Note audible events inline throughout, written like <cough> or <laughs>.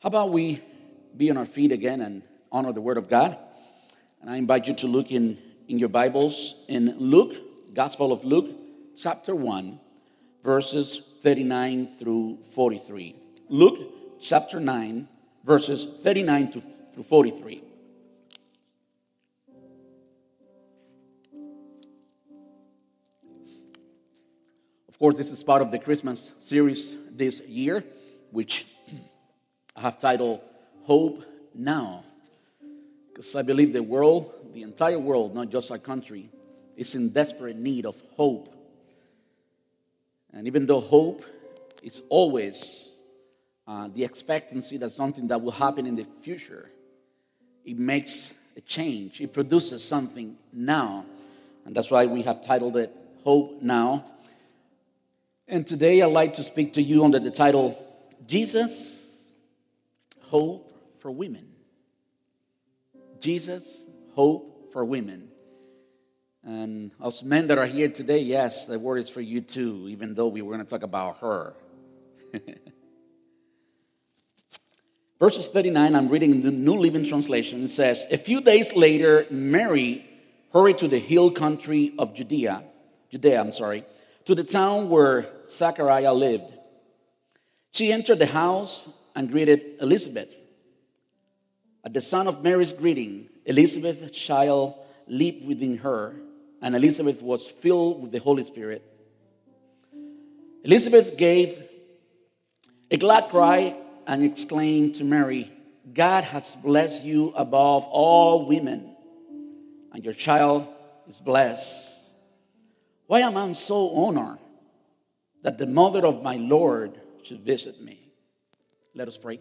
How about we be on our feet again and honor the Word of God? And I invite you to look in, in your Bibles in Luke, Gospel of Luke, chapter 1, verses 39 through 43. Luke chapter 9, verses 39 to, through 43. Of course, this is part of the Christmas series this year, which I have titled Hope Now. Because I believe the world, the entire world, not just our country, is in desperate need of hope. And even though hope is always uh, the expectancy that something that will happen in the future, it makes a change, it produces something now. And that's why we have titled it Hope Now. And today I'd like to speak to you under the title Jesus, Hope for Women. Jesus, Hope for Women. And us men that are here today, yes, the word is for you too, even though we were going to talk about her. <laughs> Verses 39, I'm reading the New Living Translation. It says, A few days later, Mary hurried to the hill country of Judea, Judea, I'm sorry, to the town where Zachariah lived. She entered the house and greeted Elizabeth. At the sound of Mary's greeting, Elizabeth's child leaped within her, and Elizabeth was filled with the Holy Spirit. Elizabeth gave a glad cry and exclaimed to Mary, God has blessed you above all women, and your child is blessed. Why am I so honored that the mother of my Lord should visit me? Let us pray.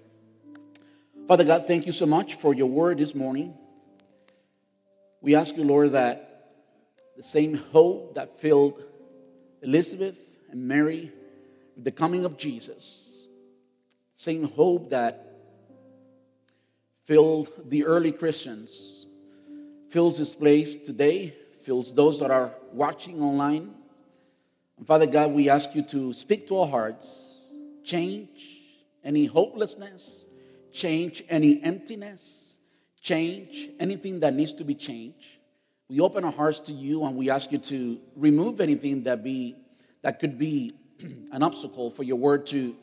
Father God, thank you so much for your word this morning. We ask you, Lord, that the same hope that filled Elizabeth and Mary with the coming of Jesus, same hope that filled the early Christians, fills this place today fills those that are watching online. And Father God, we ask you to speak to our hearts, change any hopelessness, change any emptiness, change anything that needs to be changed. We open our hearts to you and we ask you to remove anything that be that could be <clears throat> an obstacle for your word to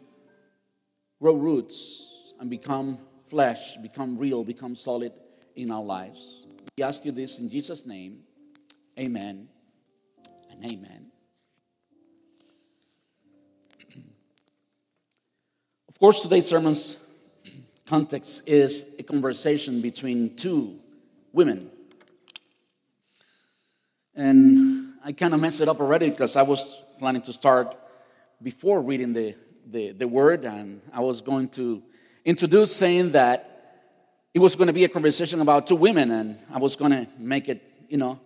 grow roots and become flesh, become real, become solid in our lives. We ask you this in Jesus' name. Amen and amen. Course, today's sermon's context is a conversation between two women. And I kind of messed it up already because I was planning to start before reading the, the, the word, and I was going to introduce saying that it was going to be a conversation about two women, and I was going to make it, you know,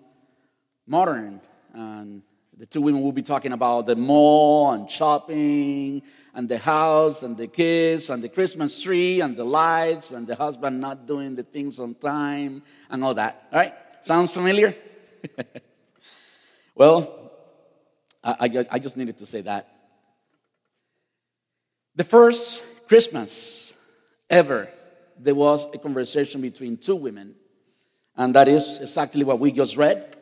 modern. And the two women will be talking about the mall and shopping and the house and the kids and the Christmas tree and the lights and the husband not doing the things on time and all that. All right? Sounds familiar? <laughs> well, I, I just needed to say that. The first Christmas ever, there was a conversation between two women, and that is exactly what we just read.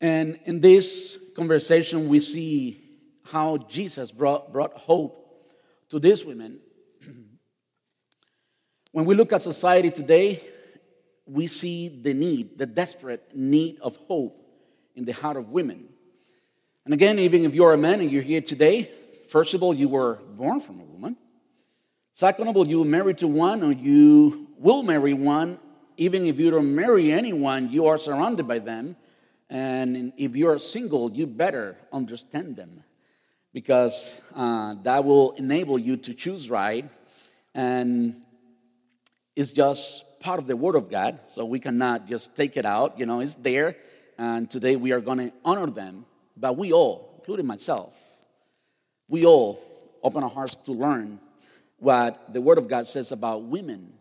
And in this conversation, we see how Jesus brought, brought hope to these women. <clears throat> when we look at society today, we see the need, the desperate need of hope in the heart of women. And again, even if you're a man and you're here today, first of all, you were born from a woman. Second of all, you were married to one or you will marry one. Even if you don't marry anyone, you are surrounded by them. And if you're single, you better understand them because uh, that will enable you to choose right. And it's just part of the Word of God, so we cannot just take it out. You know, it's there. And today we are going to honor them. But we all, including myself, we all open our hearts to learn what the Word of God says about women.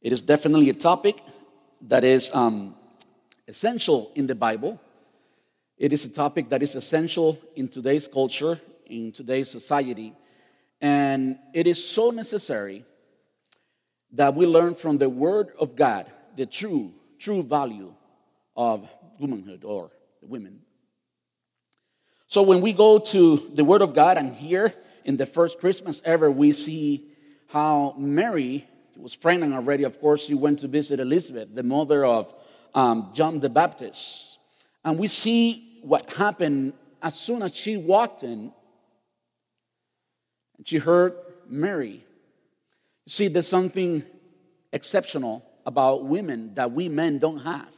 It is definitely a topic that is um, essential in the Bible. It is a topic that is essential in today's culture, in today's society. And it is so necessary that we learn from the Word of God the true, true value of womanhood or women. So when we go to the Word of God, and here in the first Christmas ever, we see how Mary was pregnant already. Of course, she went to visit Elizabeth, the mother of um, John the Baptist. And we see what happened as soon as she walked in and she heard Mary. See, there's something exceptional about women that we men don't have.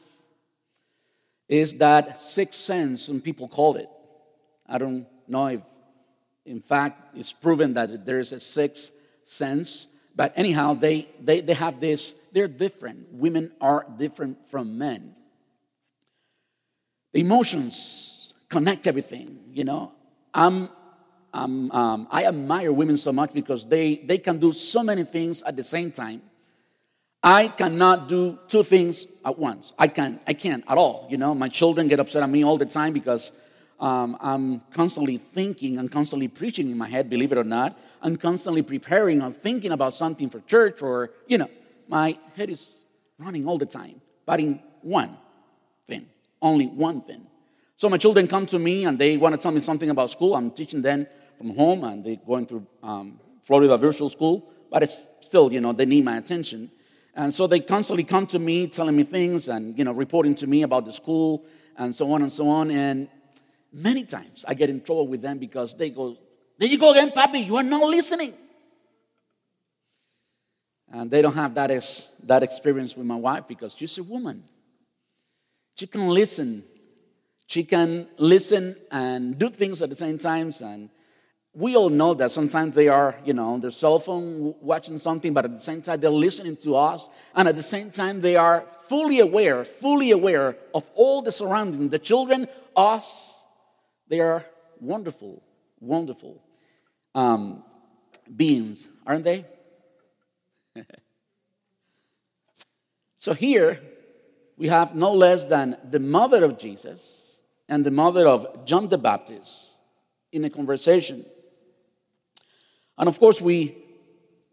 Is that sixth sense, some people call it. I don't know if, in fact, it's proven that there is a sixth sense. But anyhow, they, they, they have this, they're different. Women are different from men. Emotions connect everything, you know. I'm um, I admire women so much because they, they can do so many things at the same time. I cannot do two things at once. I can't. I can't at all. You know, my children get upset at me all the time because um, I'm constantly thinking and constantly preaching in my head. Believe it or not, I'm constantly preparing or thinking about something for church, or you know, my head is running all the time, but in one only one thing. So my children come to me and they want to tell me something about school. I'm teaching them from home and they're going through um, Florida Virtual School, but it's still, you know, they need my attention. And so they constantly come to me telling me things and, you know, reporting to me about the school and so on and so on. And many times I get in trouble with them because they go, There you go again, Papi, you are not listening. And they don't have that, is, that experience with my wife because she's a woman. She can listen. She can listen and do things at the same time and we all know that sometimes they are, you know, on their cell phone watching something, but at the same time they're listening to us, and at the same time they are fully aware, fully aware of all the surrounding, the children, us. They are wonderful, wonderful um, beings, aren't they? <laughs> so here we have no less than the mother of Jesus and the mother of John the Baptist in a conversation. And of course, we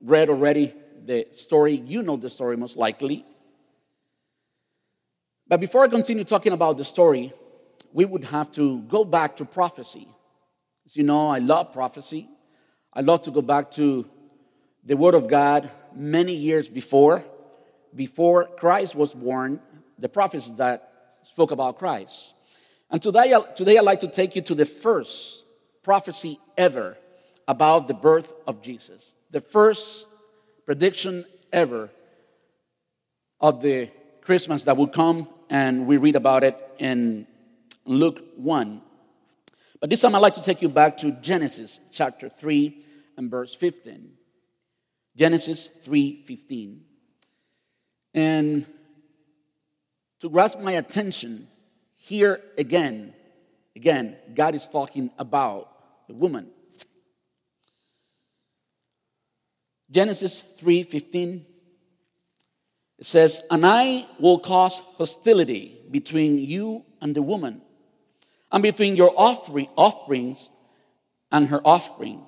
read already the story. You know the story most likely. But before I continue talking about the story, we would have to go back to prophecy. As you know, I love prophecy. I love to go back to the Word of God many years before, before Christ was born, the prophets that spoke about Christ. And today, today I'd like to take you to the first prophecy ever about the birth of Jesus. The first prediction ever of the Christmas that will come, and we read about it in Luke 1. But this time I'd like to take you back to Genesis chapter 3 and verse 15. Genesis 3:15. And to grasp my attention, here again, again, God is talking about the woman. Genesis 3:15 it says, "And I will cause hostility between you and the woman, and between your offering, offerings and her offering.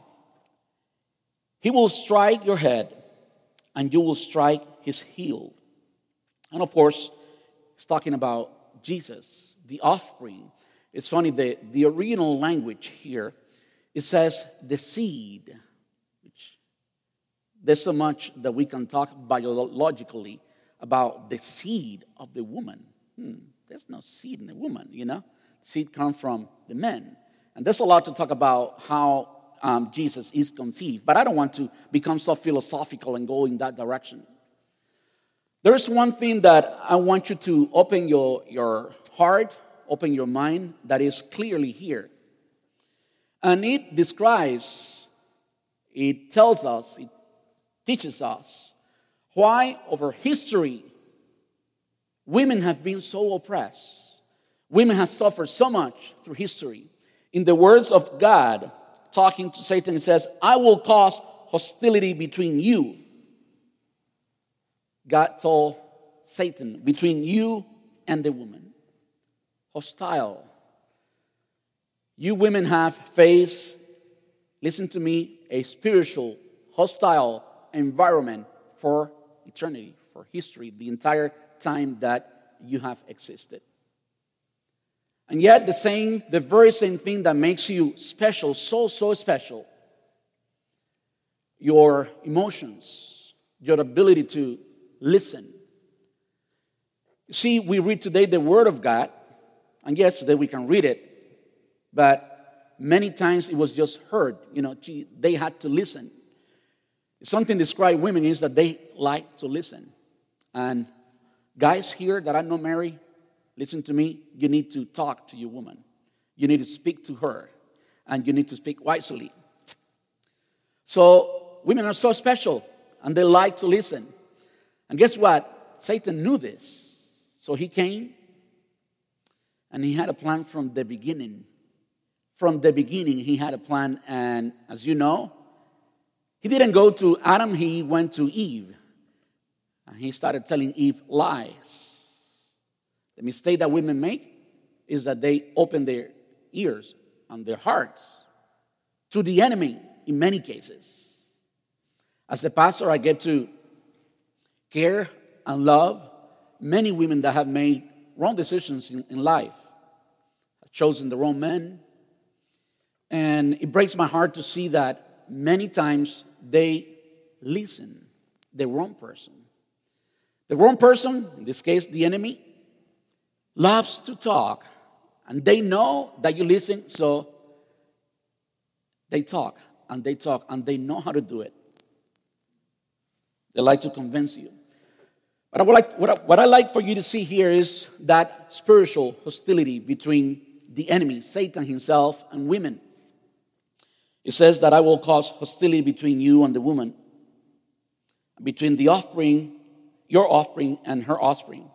He will strike your head, and you will strike his heel." And of course, it's talking about Jesus, the offspring. It's funny, the, the original language here, it says the seed there's so much that we can talk biologically about the seed of the woman. Hmm, there's no seed in the woman, you know? Seed comes from the men. And there's a lot to talk about how um, Jesus is conceived, but I don't want to become so philosophical and go in that direction. There's one thing that I want you to open your, your heart, open your mind, that is clearly here. And it describes, it tells us, it teaches us why, over history, women have been so oppressed. Women have suffered so much through history. In the words of God, talking to Satan, it says, I will cause hostility between you. God told Satan, between you and the woman. Hostile. You women have faced, listen to me, a spiritual, hostile environment for eternity, for history, the entire time that you have existed. And yet, the same, the very same thing that makes you special, so, so special, your emotions, your ability to listen. See, we read today the Word of God, and yes, today we can read it, but many times it was just heard. You know, they had to listen. Something describe women is that they like to listen. And guys here that are not married, Listen to me. You need to talk to your woman. You need to speak to her. And you need to speak wisely. So, women are so special and they like to listen. And guess what? Satan knew this. So he came and he had a plan from the beginning. From the beginning, he had a plan. And as you know, he didn't go to Adam, he went to Eve. And he started telling Eve lies. The mistake that women make is that they open their ears and their hearts to the enemy in many cases. As a pastor, I get to care and love many women that have made wrong decisions in, in life, chosen the wrong men. And it breaks my heart to see that many times they listen the wrong person. The wrong person, in this case, the enemy, loves to talk, and they know that you listen, so they talk and they talk and they know how to do it. They like to convince you. But I would like, what, I, what I like for you to see here is that spiritual hostility between the enemy, Satan himself, and women. It says that I will cause hostility between you and the woman, between the offspring, your offspring, and her offspring.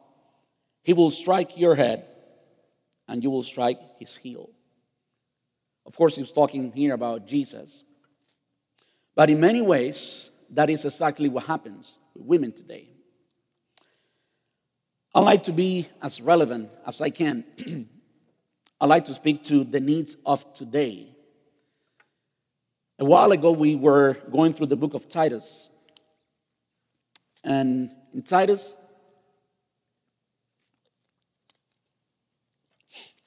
He will strike your head, and you will strike his heel. Of course, he's talking here about Jesus. But in many ways, that is exactly what happens with women today. I like to be as relevant as I can. <clears throat> I like to speak to the needs of today. A while ago, we were going through the book of Titus. And in Titus,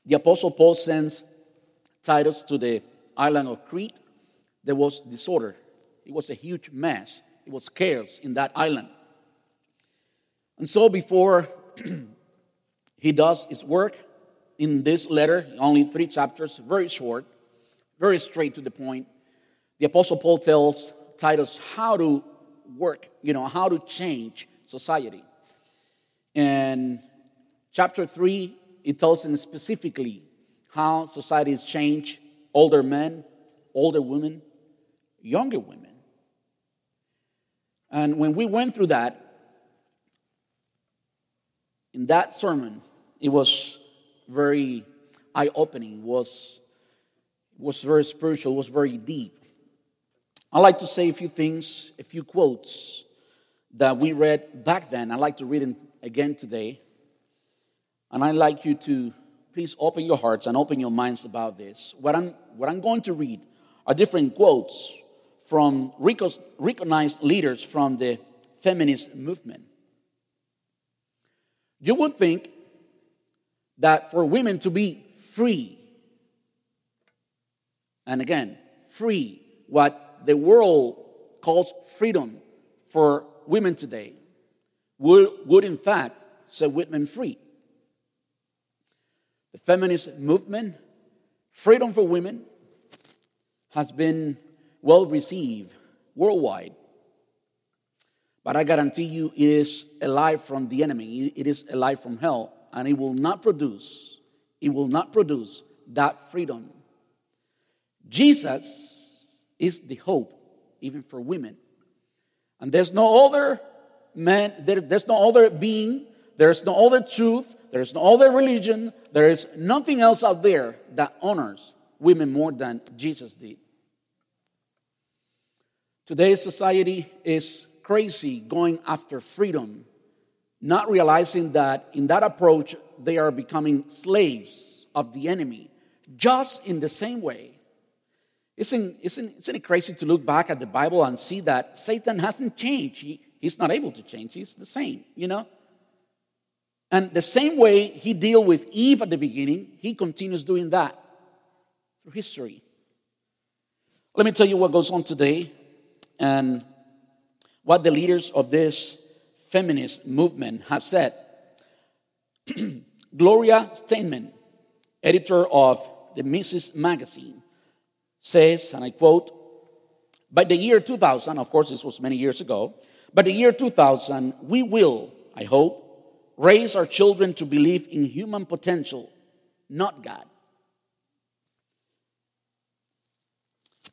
The Apostle Paul sends Titus to the island of Crete. There was disorder, it was a huge mess, it was chaos in that island. And so, before <clears throat> he does his work in this letter, only three chapters, very short, very straight to the point, the Apostle Paul tells Titus how to work, you know, how to change society. And chapter 3 it tells him specifically how society has changed older men, older women, younger women. And when we went through that, in that sermon, it was very eye opening, was, was very spiritual, was very deep. I like to say a few things, a few quotes that we read back then. I like to read them again today. And I'd like you to please open your hearts and open your minds about this. What I'm, what I'm going to read are different quotes from recognized leaders from the feminist movement. You would think that for women to be free, and again, free, what the world calls freedom for women today, would, would in fact set women free the feminist movement, freedom for women, has been well received worldwide. But I guarantee you, it is a lie from the enemy. It is a lie from hell, and it will not produce. It will not produce that freedom. Jesus is the hope, even for women. And there's no other man, there, there's no other being, there's no other truth, there's no other religion, there is nothing else out there that honors women more than Jesus did. Today's society is crazy going after freedom, not realizing that in that approach they are becoming slaves of the enemy, just in the same way. Isn't, isn't, isn't it crazy to look back at the Bible and see that Satan hasn't changed? He, he's not able to change, he's the same, you know? And the same way he dealt with Eve at the beginning, he continues doing that through history. Let me tell you what goes on today and what the leaders of this feminist movement have said. <clears throat> Gloria Steinem, editor of the Mrs. magazine, says, and I quote, by the year 2000, of course, this was many years ago, by the year 2000, we will, I hope, raise our children to believe in human potential, not God.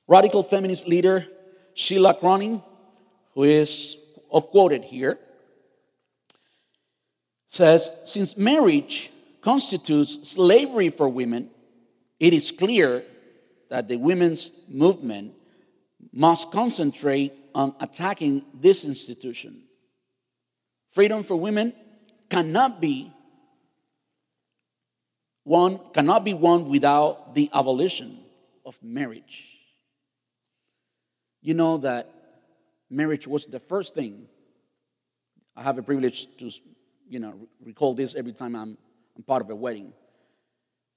Radical feminist leader Sheila Cronan, who is quoted here, says Since marriage constitutes slavery for women, it is clear that the women's movement must concentrate on attacking this institution. Freedom for women cannot be one cannot be won without the abolition of marriage. You know that marriage was the first thing. I have a privilege to, you know, recall this every time I'm, I'm part of a wedding.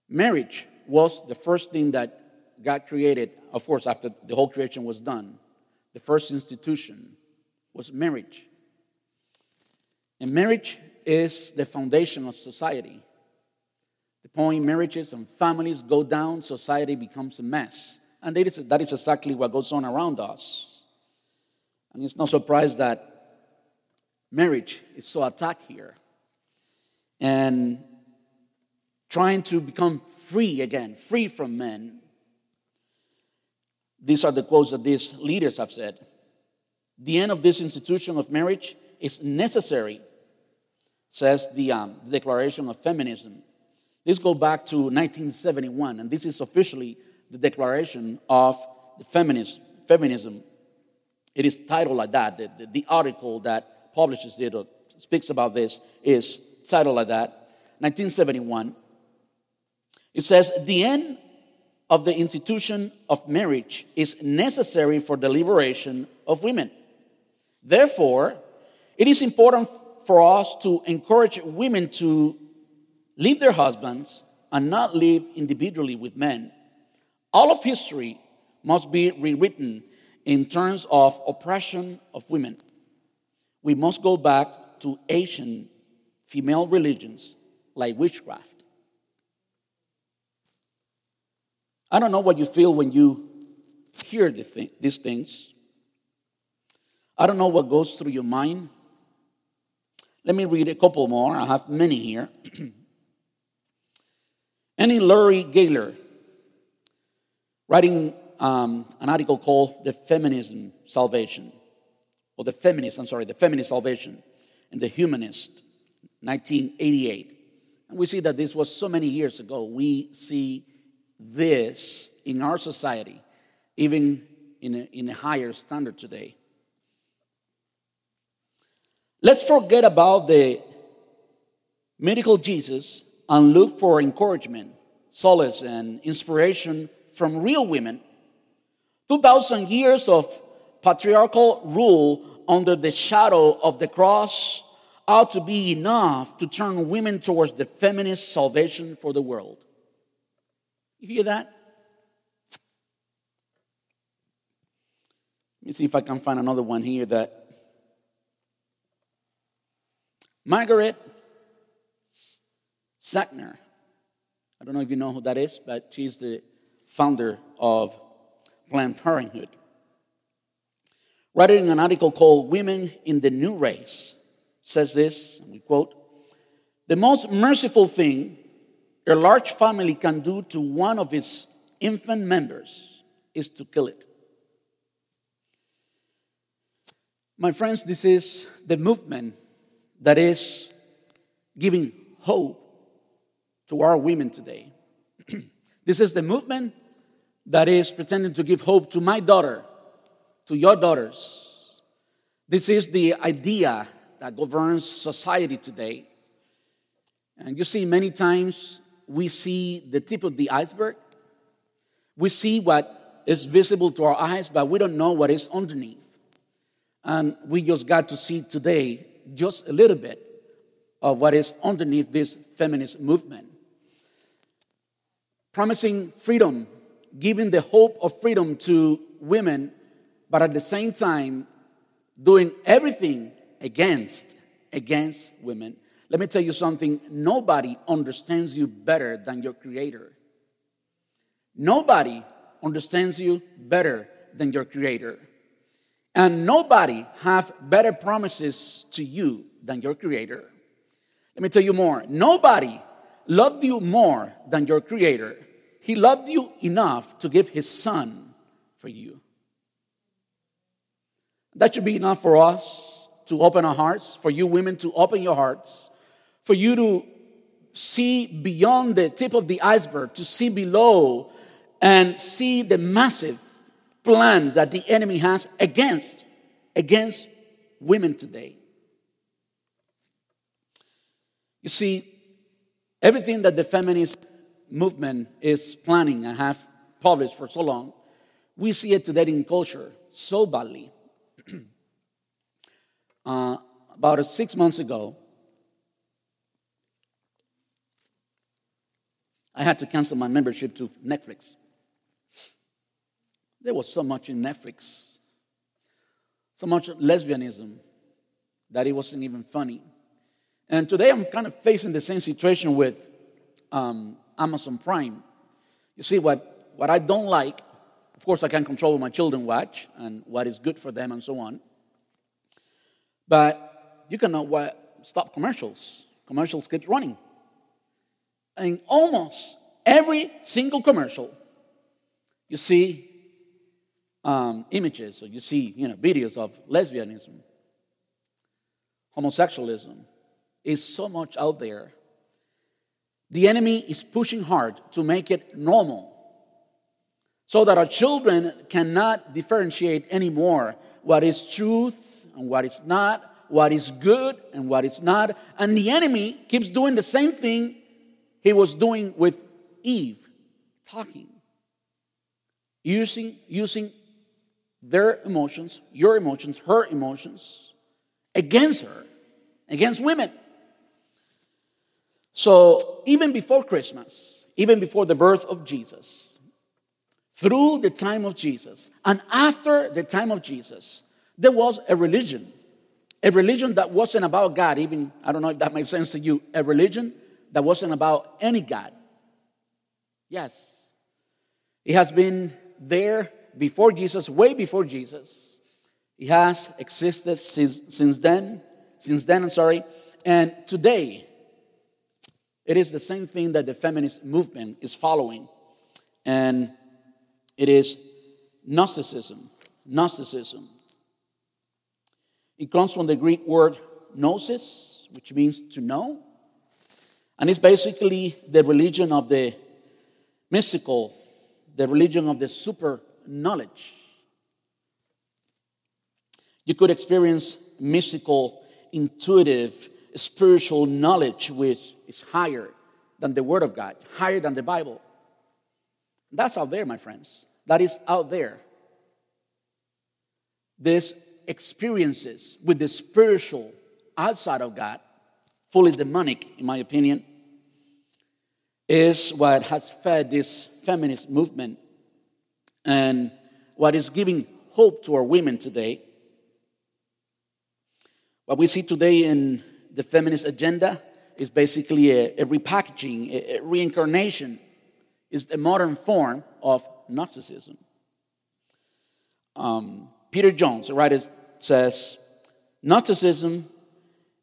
Marriage was the first thing that God created, of course, after the whole creation was done. The first institution was marriage. And marriage is the foundation of society. The point marriages and families go down, society becomes a mess. And that is, that is exactly what goes on around us. And it's no surprise that marriage is so attacked here. And trying to become free again, free from men. These are the quotes that these leaders have said. The end of this institution of marriage is necessary says the, um, Declaration of Feminism. This goes back to 1971, and this is officially the declaration of the feminist, feminism. It is titled like that. The, the, the article that publishes it or speaks about this is titled like that. 1971. It says, The end of the institution of marriage is necessary for the liberation of women. Therefore, it is important for us to encourage women to leave their husbands and not live individually with men. All of history must be rewritten in terms of oppression of women. We must go back to ancient female religions like witchcraft. I don't know what you feel when you hear these things. I don't know what goes through your mind. Let me read a couple more. I have many here. <clears throat> Annie Laurie Gaylor, writing um, an article called The Feminism Salvation, or The Feminist, I'm sorry, The Feminist Salvation, and The Humanist, 1988. And we see that this was so many years ago. We see this in our society, even in a, in a higher standard today. Let's forget about the medical Jesus and look for encouragement, solace, and inspiration from real women. 2,000 years of patriarchal rule under the shadow of the cross ought to be enough to turn women towards the feminist salvation for the world. You hear that? Let me see if I can find another one here that Margaret Sanger. I don't know if you know who that is, but she's the founder of Planned Parenthood. Writing an article called Women in the New Race, says this, and we quote, the most merciful thing a large family can do to one of its infant members is to kill it. My friends, this is the movement that is giving hope to our women today. <clears throat> this is the movement that is pretending to give hope to my daughter, to your daughters. This is the idea that governs society today. And you see, many times we see the tip of the iceberg. We see what is visible to our eyes, but we don't know what is underneath. And we just got to see today just a little bit of what is underneath this feminist movement. Promising freedom, giving the hope of freedom to women, but at the same time, doing everything against against women. Let me tell you something nobody understands you better than your creator. Nobody understands you better than your creator. And nobody have better promises to you than your creator. Let me tell you more. Nobody loved you more than your creator. He loved you enough to give his son for you. That should be enough for us to open our hearts, for you women to open your hearts, for you to see beyond the tip of the iceberg, to see below and see the massive plan that the enemy has against against women today. You see, everything that the feminist movement is planning and have published for so long, we see it today in culture so badly. <clears throat> uh, about six months ago, I had to cancel my membership to Netflix. There was so much in Netflix, so much lesbianism that it wasn't even funny. And today I'm kind of facing the same situation with um, Amazon Prime. You see, what, what I don't like, of course, I can control what my children watch and what is good for them and so on. But you cannot what, stop commercials. Commercials keep running. And almost every single commercial, you see um, images or you see you know, videos of lesbianism, homosexualism is so much out there. The enemy is pushing hard to make it normal so that our children cannot differentiate anymore what is truth and what is not, what is good and what is not. And the enemy keeps doing the same thing he was doing with Eve, talking, using, using their emotions, your emotions, her emotions, against her, against women. So, even before Christmas, even before the birth of Jesus, through the time of Jesus, and after the time of Jesus, there was a religion. A religion that wasn't about God, even, I don't know if that makes sense to you, a religion that wasn't about any God. Yes. It has been there before Jesus, way before Jesus. It has existed since, since then, since then, I'm sorry. And today, it is the same thing that the feminist movement is following. And it is Gnosticism. Gnosticism. It comes from the Greek word gnosis, which means to know. And it's basically the religion of the mystical, the religion of the super knowledge. You could experience mystical, intuitive, spiritual knowledge which is higher than the Word of God, higher than the Bible. That's out there, my friends. That is out there. These experiences with the spiritual outside of God, fully demonic, in my opinion, is what has fed this feminist movement and what is giving hope to our women today. What we see today in the feminist agenda is basically a, a repackaging, a, a reincarnation, is a modern form of Gnosticism. Um, Peter Jones, a writer, says Gnosticism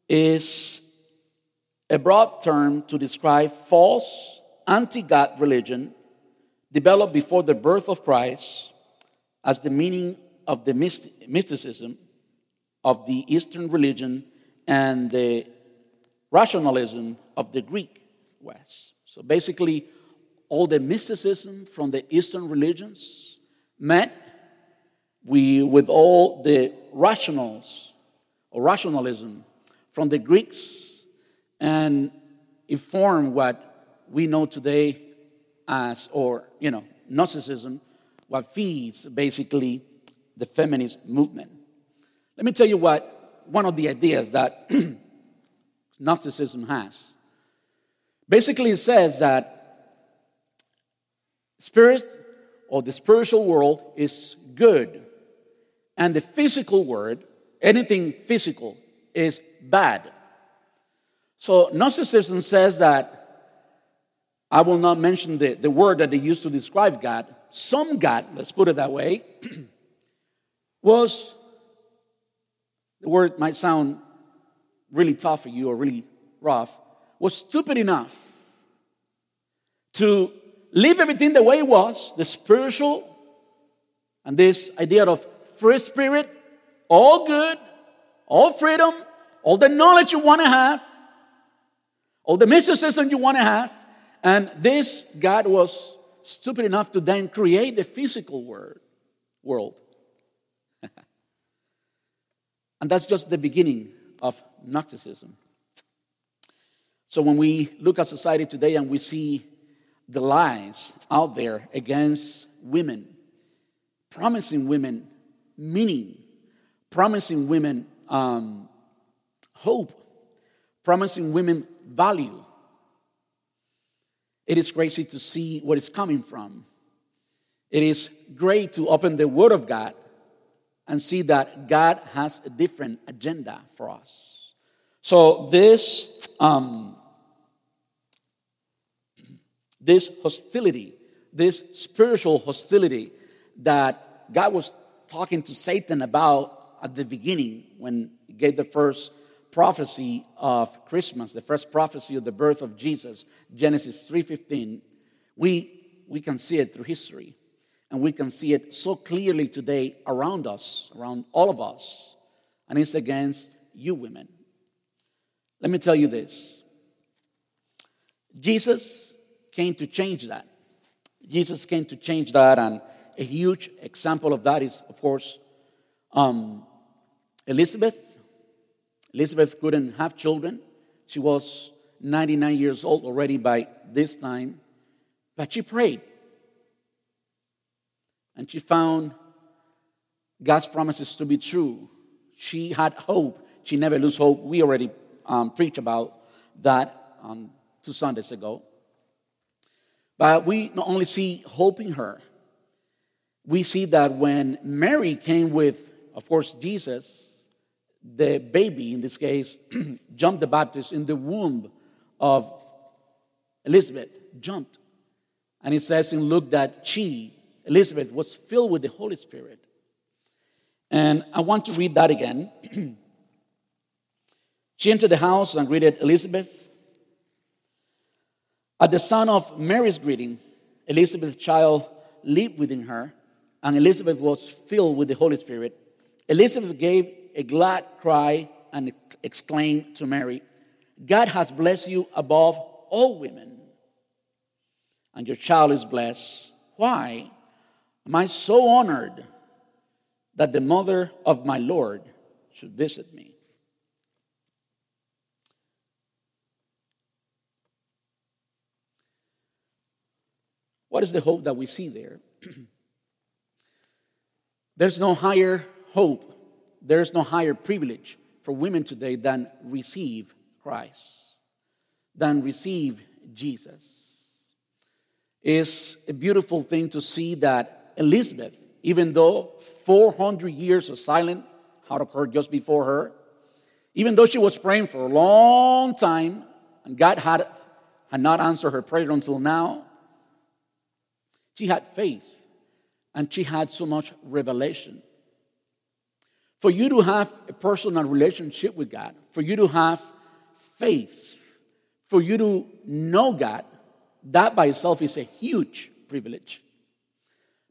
is a broad term to describe false, anti God religion developed before the birth of Christ as the meaning of the mysticism of the Eastern religion and the rationalism of the Greek West. So basically, all the mysticism from the Eastern religions met we, with all the rationals or rationalism from the Greeks and inform what we know today as, or, you know, Gnosticism, what feeds basically the feminist movement. Let me tell you what one of the ideas that <clears throat> Gnosticism has. Basically, it says that spirit or the spiritual world is good, and the physical world, anything physical, is bad. So, Gnosticism says that I will not mention the, the word that they used to describe God. Some God, let's put it that way, <clears throat> was, the word might sound really tough for you or really rough, was stupid enough to leave everything the way it was the spiritual and this idea of free spirit, all good, all freedom, all the knowledge you want to have, all the mysticism you want to have. And this God was stupid enough to then create the physical world. world. <laughs> and that's just the beginning of Gnosticism. So when we look at society today and we see the lies out there against women, promising women meaning, promising women um, hope, promising women value, it is crazy to see what is coming from. It is great to open the Word of God and see that God has a different agenda for us. So, this um, this hostility, this spiritual hostility that God was talking to Satan about at the beginning when he gave the first prophecy of Christmas, the first prophecy of the birth of Jesus, Genesis 3:15, we we can see it through history. And we can see it so clearly today around us, around all of us. And it's against you women. Let me tell you this. Jesus came to change that. Jesus came to change that, and a huge example of that is, of course, um, Elizabeth. Elizabeth couldn't have children. She was 99 years old already by this time, but she prayed. And she found God's promises to be true. She had hope. She never lose hope. We already um, preached about that um, two Sundays ago. But we not only see hope in her, we see that when Mary came with, of course, Jesus, the baby, in this case, <clears throat> John the Baptist, in the womb of Elizabeth, jumped. And it says in Luke that she, Elizabeth, was filled with the Holy Spirit. And I want to read that again. <clears throat> she entered the house and greeted Elizabeth. At the sound of Mary's greeting, Elizabeth's child leaped within her, and Elizabeth was filled with the Holy Spirit. Elizabeth gave a glad cry and exclaimed to Mary, God has blessed you above all women, and your child is blessed. Why am I so honored that the mother of my Lord should visit me? What is the hope that we see there? <clears throat> There's no higher hope, there's no higher privilege for women today than receive Christ, than receive Jesus. It's a beautiful thing to see that Elizabeth, even though 400 years of silence had occurred just before her, even though she was praying for a long time and God had, had not answered her prayer until now, she had faith and she had so much revelation. For you to have a personal relationship with God, for you to have faith, for you to know God, that by itself is a huge privilege.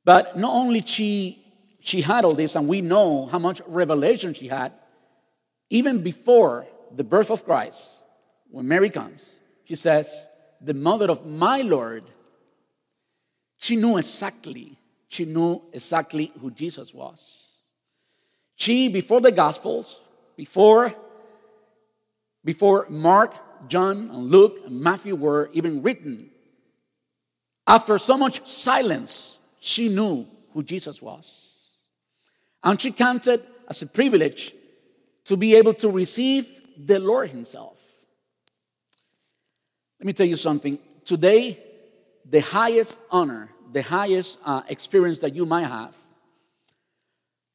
But not only she she had all this, and we know how much revelation she had, even before the birth of Christ, when Mary comes, she says, The mother of my Lord she knew exactly, she knew exactly who Jesus was. She, before the Gospels, before, before Mark, John, and Luke, and Matthew were even written, after so much silence, she knew who Jesus was. And she counted as a privilege to be able to receive the Lord Himself. Let me tell you something. Today, the highest honor, the highest uh, experience that you might have,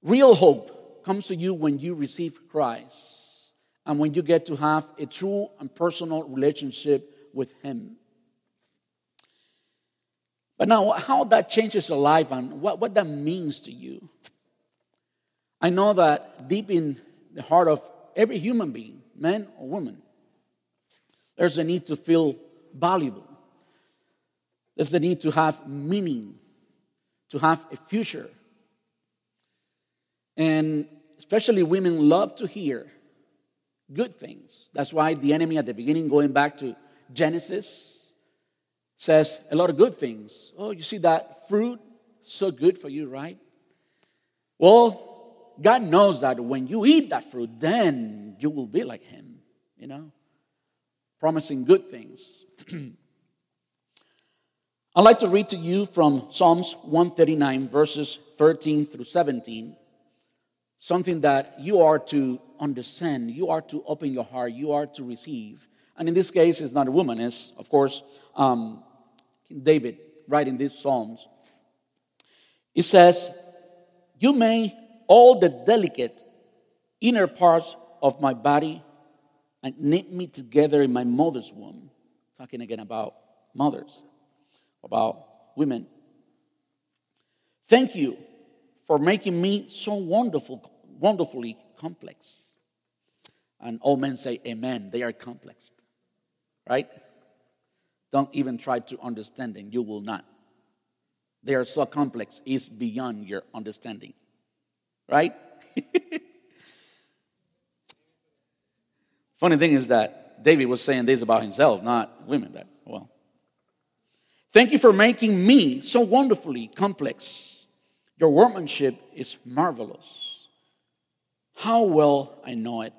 real hope comes to you when you receive Christ and when you get to have a true and personal relationship with Him. But now, how that changes your life and what, what that means to you. I know that deep in the heart of every human being, man or woman, there's a need to feel valuable. There's a need to have meaning, to have a future. And especially women love to hear good things. That's why the enemy at the beginning, going back to Genesis, says a lot of good things. Oh, you see that fruit? So good for you, right? Well, God knows that when you eat that fruit, then you will be like Him, you know, promising good things. <clears throat> I'd like to read to you from Psalms 139, verses 13 through 17, something that you are to understand, you are to open your heart, you are to receive. And in this case, it's not a woman, it's, of course, um, David writing these Psalms. It says, You made all the delicate inner parts of my body and knit me together in my mother's womb. Talking again about mothers, about women. Thank you for making me so wonderful, wonderfully complex. And all men say, Amen. They are complex. Right? Don't even try to understand them. You will not. They are so complex, it's beyond your understanding. Right? <laughs> Funny thing is that David was saying this about himself, not women. But, well, thank you for making me so wonderfully complex. Your workmanship is marvelous. How well I know it.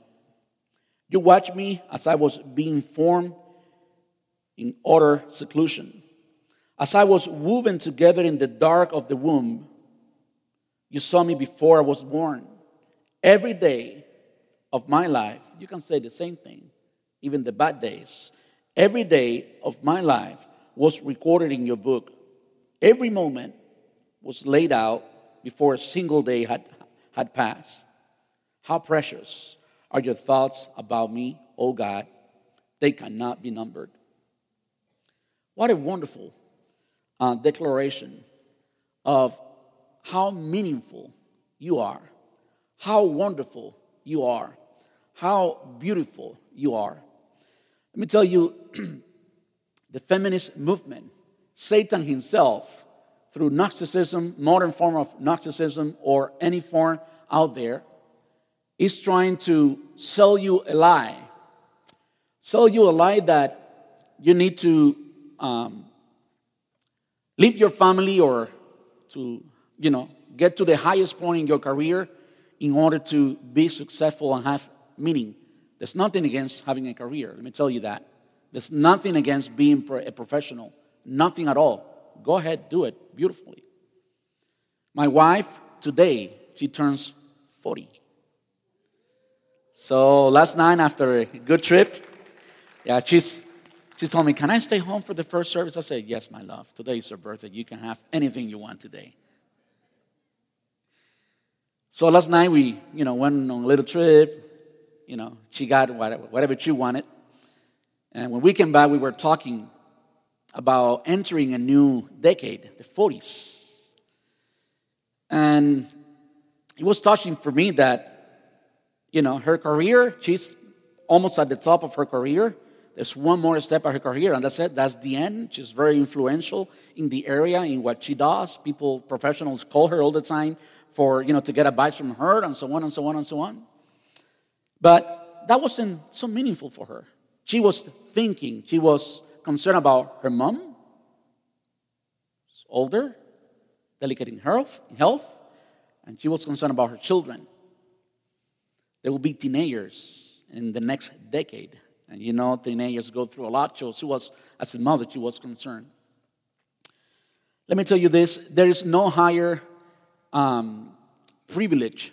You watched me as I was being formed in utter seclusion. As I was woven together in the dark of the womb, you saw me before I was born. Every day of my life, you can say the same thing, even the bad days. Every day of my life was recorded in your book. Every moment was laid out before a single day had, had passed. How precious are your thoughts about me, O God? They cannot be numbered. What a wonderful uh, declaration of how meaningful you are, how wonderful you are, how beautiful you are. Let me tell you <clears throat> the feminist movement, Satan himself, through Gnosticism, modern form of Gnosticism, or any form out there, is trying to sell you a lie. Sell you a lie that you need to um, leave your family or to, you know, get to the highest point in your career in order to be successful and have meaning. There's nothing against having a career. Let me tell you that. There's nothing against being a professional. Nothing at all. Go ahead, do it beautifully. My wife, today, she turns 40. So last night, after a good trip, yeah, she's she told me, Can I stay home for the first service? I said, Yes, my love. Today is your birthday. You can have anything you want today. So last night we, you know, went on a little trip. You know, she got whatever, whatever she wanted. And when we came back, we were talking about entering a new decade, the 40s. And it was touching for me that, you know, her career, she's almost at the top of her career. There's one more step of her career, and that's it. That's the end. She's very influential in the area, in what she does. People, professionals call her all the time for, you know, to get advice from her, and so on and so on and so on. But that wasn't so meaningful for her. She was thinking, she was concerned about her mom, she's older, delicate in health, health, and she was concerned about her children. They will be teenagers in the next decade. And you know, teenagers go through a lot. So she was, as a mother, she was concerned. Let me tell you this there is no higher um, privilege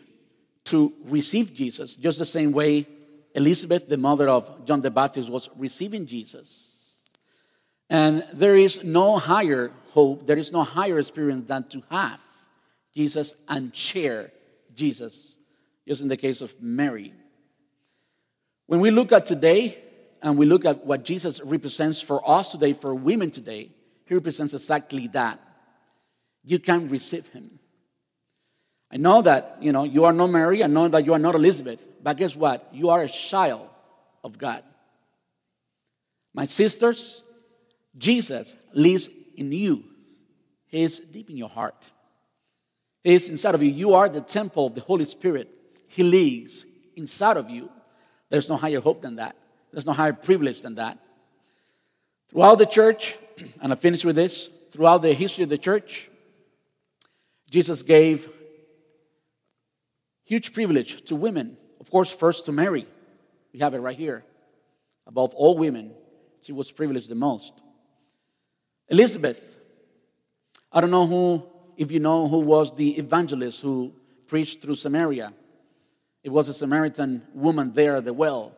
to receive Jesus, just the same way Elizabeth, the mother of John the Baptist, was receiving Jesus. And there is no higher hope, there is no higher experience than to have Jesus and share Jesus, just in the case of Mary. When we look at today and we look at what Jesus represents for us today, for women today, he represents exactly that. You can receive him. I know that, you know, you are not Mary, I know that you are not Elizabeth, but guess what? You are a child of God. My sisters, Jesus lives in you. He is deep in your heart. He is inside of you. You are the temple of the Holy Spirit. He lives inside of you. There's no higher hope than that. There's no higher privilege than that. Throughout the church, <clears throat> and I finish with this, throughout the history of the church, Jesus gave huge privilege to women. Of course, first to Mary. We have it right here. Above all women, she was privileged the most. Elizabeth. I don't know who, if you know who was the evangelist who preached through Samaria. It was a Samaritan woman there at the well.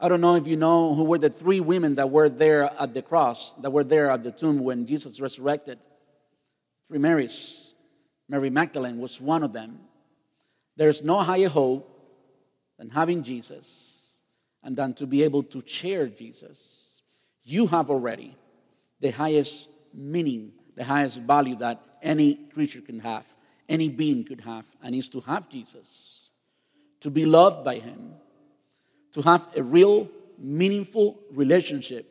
I don't know if you know who were the three women that were there at the cross, that were there at the tomb when Jesus resurrected. Three Marys. Mary Magdalene was one of them. There's no higher hope than having Jesus and than to be able to share Jesus. You have already the highest meaning, the highest value that any creature can have, any being could have, and is to have Jesus, to be loved by Him, to have a real, meaningful relationship.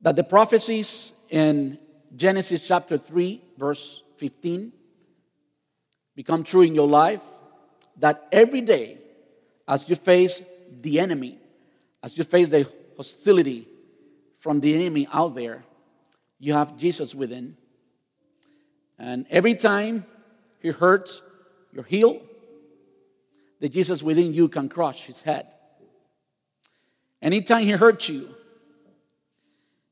That the prophecies in Genesis chapter 3, verse 15, become true in your life that every day, as you face the enemy, as you face the hostility from the enemy out there, you have Jesus within. And every time he hurts, you're healed. The Jesus within you can crush his head. Anytime he hurts you,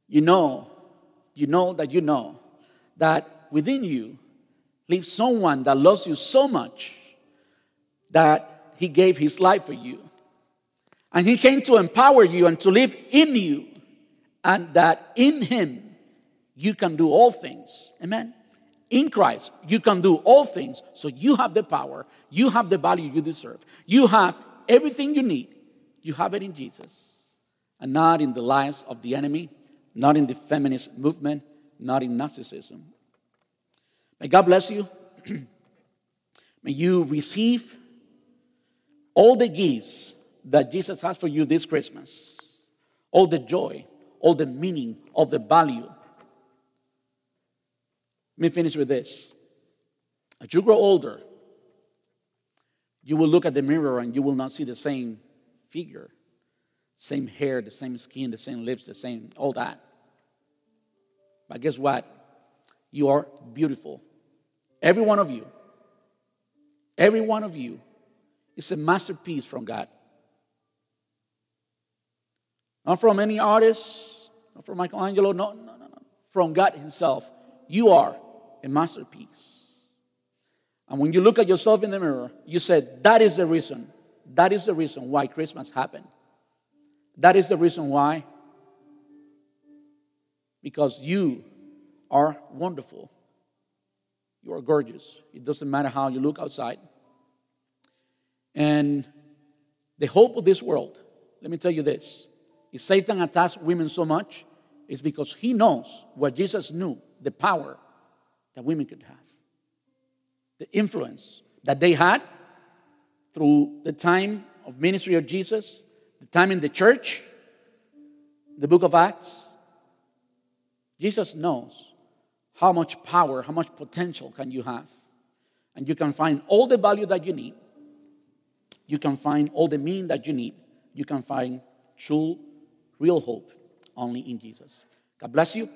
you know, you know that you know that within you Leave someone that loves you so much that he gave his life for you. And he came to empower you and to live in you, and that in him you can do all things. Amen. In Christ, you can do all things. So you have the power, you have the value you deserve, you have everything you need. You have it in Jesus, and not in the lies of the enemy, not in the feminist movement, not in narcissism. May God bless you. <clears throat> May you receive all the gifts that Jesus has for you this Christmas, all the joy, all the meaning, all the value. Let me finish with this. As you grow older, you will look at the mirror and you will not see the same figure, same hair, the same skin, the same lips, the same, all that. But guess what? You are beautiful Every one of you, every one of you is a masterpiece from God. Not from any artist, not from Michelangelo, no, no, no, no. From God Himself. You are a masterpiece. And when you look at yourself in the mirror, you said, That is the reason. That is the reason why Christmas happened. That is the reason why. Because you are wonderful. You are gorgeous. It doesn't matter how you look outside. And the hope of this world, let me tell you this if Satan attacks women so much, it's because he knows what Jesus knew the power that women could have, the influence that they had through the time of ministry of Jesus, the time in the church, the book of Acts. Jesus knows how much power, how much potential can you have? And you can find all the value that you need. You can find all the meaning that you need. You can find true, real hope only in Jesus. God bless you.